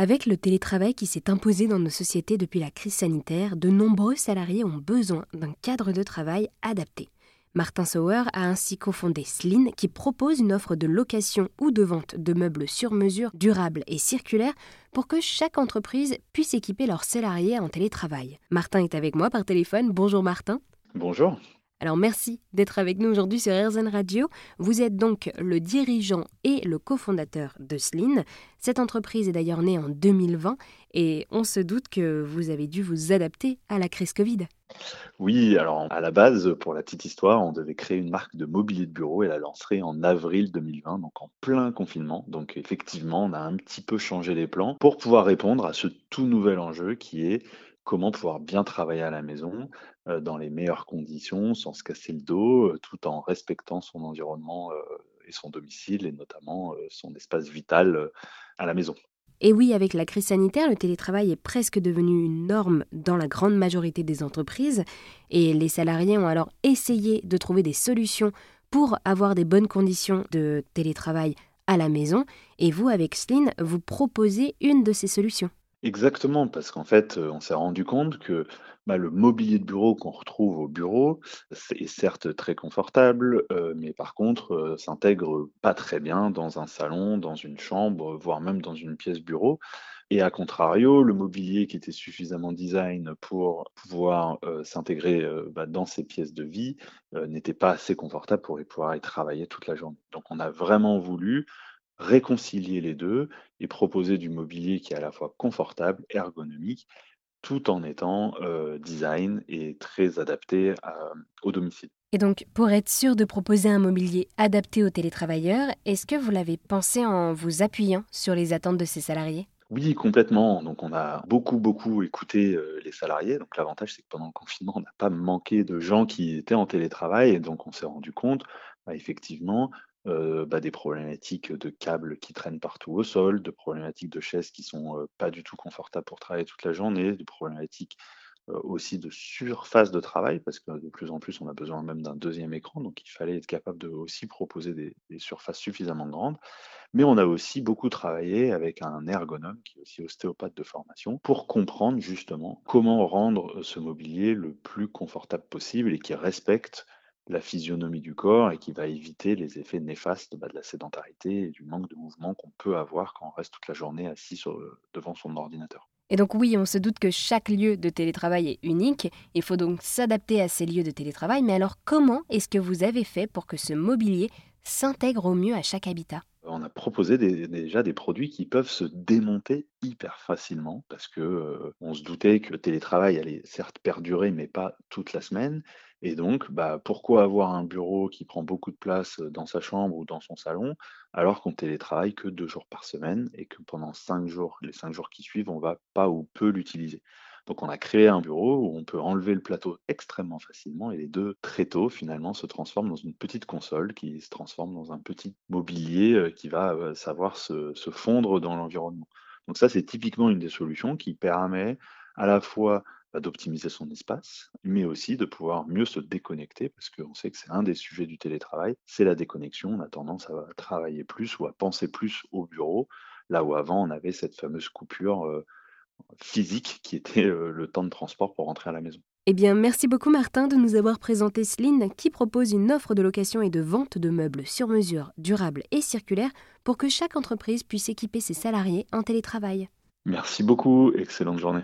Avec le télétravail qui s'est imposé dans nos sociétés depuis la crise sanitaire, de nombreux salariés ont besoin d'un cadre de travail adapté. Martin Sauer a ainsi cofondé Slin, qui propose une offre de location ou de vente de meubles sur mesure, durables et circulaires, pour que chaque entreprise puisse équiper leurs salariés en télétravail. Martin est avec moi par téléphone. Bonjour Martin. Bonjour. Alors merci d'être avec nous aujourd'hui sur RZN Radio. Vous êtes donc le dirigeant et le cofondateur de Slin. Cette entreprise est d'ailleurs née en 2020 et on se doute que vous avez dû vous adapter à la crise Covid. Oui, alors à la base, pour la petite histoire, on devait créer une marque de mobilier de bureau et la lancerait en avril 2020, donc en plein confinement. Donc effectivement, on a un petit peu changé les plans pour pouvoir répondre à ce tout nouvel enjeu qui est comment pouvoir bien travailler à la maison dans les meilleures conditions, sans se casser le dos, tout en respectant son environnement et son domicile, et notamment son espace vital à la maison. Et oui, avec la crise sanitaire, le télétravail est presque devenu une norme dans la grande majorité des entreprises, et les salariés ont alors essayé de trouver des solutions pour avoir des bonnes conditions de télétravail à la maison, et vous, avec Slin, vous proposez une de ces solutions. Exactement, parce qu'en fait, on s'est rendu compte que, bah, le mobilier de bureau qu'on retrouve au bureau, c'est certes très confortable, mais par contre, s'intègre pas très bien dans un salon, dans une chambre, voire même dans une pièce bureau et à contrario, le mobilier qui était suffisamment design pour pouvoir, s'intégrer, bah, dans ces pièces de vie, n'était pas assez confortable pour y pouvoir y travailler toute la journée. Donc on a vraiment voulu réconcilier les deux et proposer du mobilier qui est à la fois confortable, ergonomique, tout en étant design et très adapté au domicile. Et donc, pour être sûr de proposer un mobilier adapté aux télétravailleurs, est-ce que vous l'avez pensé en vous appuyant sur les attentes de ces salariés? Oui, complètement. Donc, on a beaucoup, beaucoup écouté les salariés. Donc, l'avantage, c'est que pendant le confinement, on n'a pas manqué de gens qui étaient en télétravail. Et donc, on s'est rendu compte, bah, effectivement, bah, des problématiques de câbles qui traînent partout au sol, de problématiques de chaises qui sont pas du tout confortables pour travailler toute la journée, de problématiques aussi de surface de travail, parce que de plus en plus on a besoin même d'un deuxième écran, donc il fallait être capable de aussi proposer des, des, surfaces suffisamment grandes. Mais on a aussi beaucoup travaillé avec un ergonome qui est aussi ostéopathe de formation pour comprendre justement comment rendre ce mobilier le plus confortable possible et qui respecte la physionomie du corps et qui va éviter les effets néfastes bah, de la sédentarité et du manque de mouvement qu'on peut avoir quand on reste toute la journée assis devant son ordinateur. Et donc oui, on se doute que chaque lieu de télétravail est unique, il faut donc s'adapter à ces lieux de télétravail, mais alors comment est-ce que vous avez fait pour que ce mobilier s'intègre au mieux à chaque habitat? Proposé déjà des produits qui peuvent se démonter hyper facilement parce que euh, on se doutait que le télétravail allait certes perdurer, mais pas toute la semaine. Et donc, bah, pourquoi avoir un bureau qui prend beaucoup de place dans sa chambre ou dans son salon, alors qu'on télétravaille que deux jours par semaine et que pendant cinq jours, les cinq jours qui suivent, on va pas ou peu l'utiliser? Donc on a créé un bureau où on peut enlever le plateau extrêmement facilement et les deux tréteaux finalement se transforment dans une petite console qui se transforme dans un petit mobilier euh, qui va euh, savoir se, fondre dans l'environnement. Donc ça c'est typiquement une des solutions qui permet à la fois bah, d'optimiser son espace, mais aussi de pouvoir mieux se déconnecter, parce qu'on sait que c'est un des sujets du télétravail, c'est la déconnexion. On a tendance à travailler plus ou à penser plus au bureau, là où avant on avait cette fameuse coupure euh, physique qui était le temps de transport pour rentrer à la maison. Eh bien, merci beaucoup Martin de nous avoir présenté Sline qui propose une offre de location et de vente de meubles sur mesure, durables et circulaires pour que chaque entreprise puisse équiper ses salariés en télétravail. Merci beaucoup, excellente journée.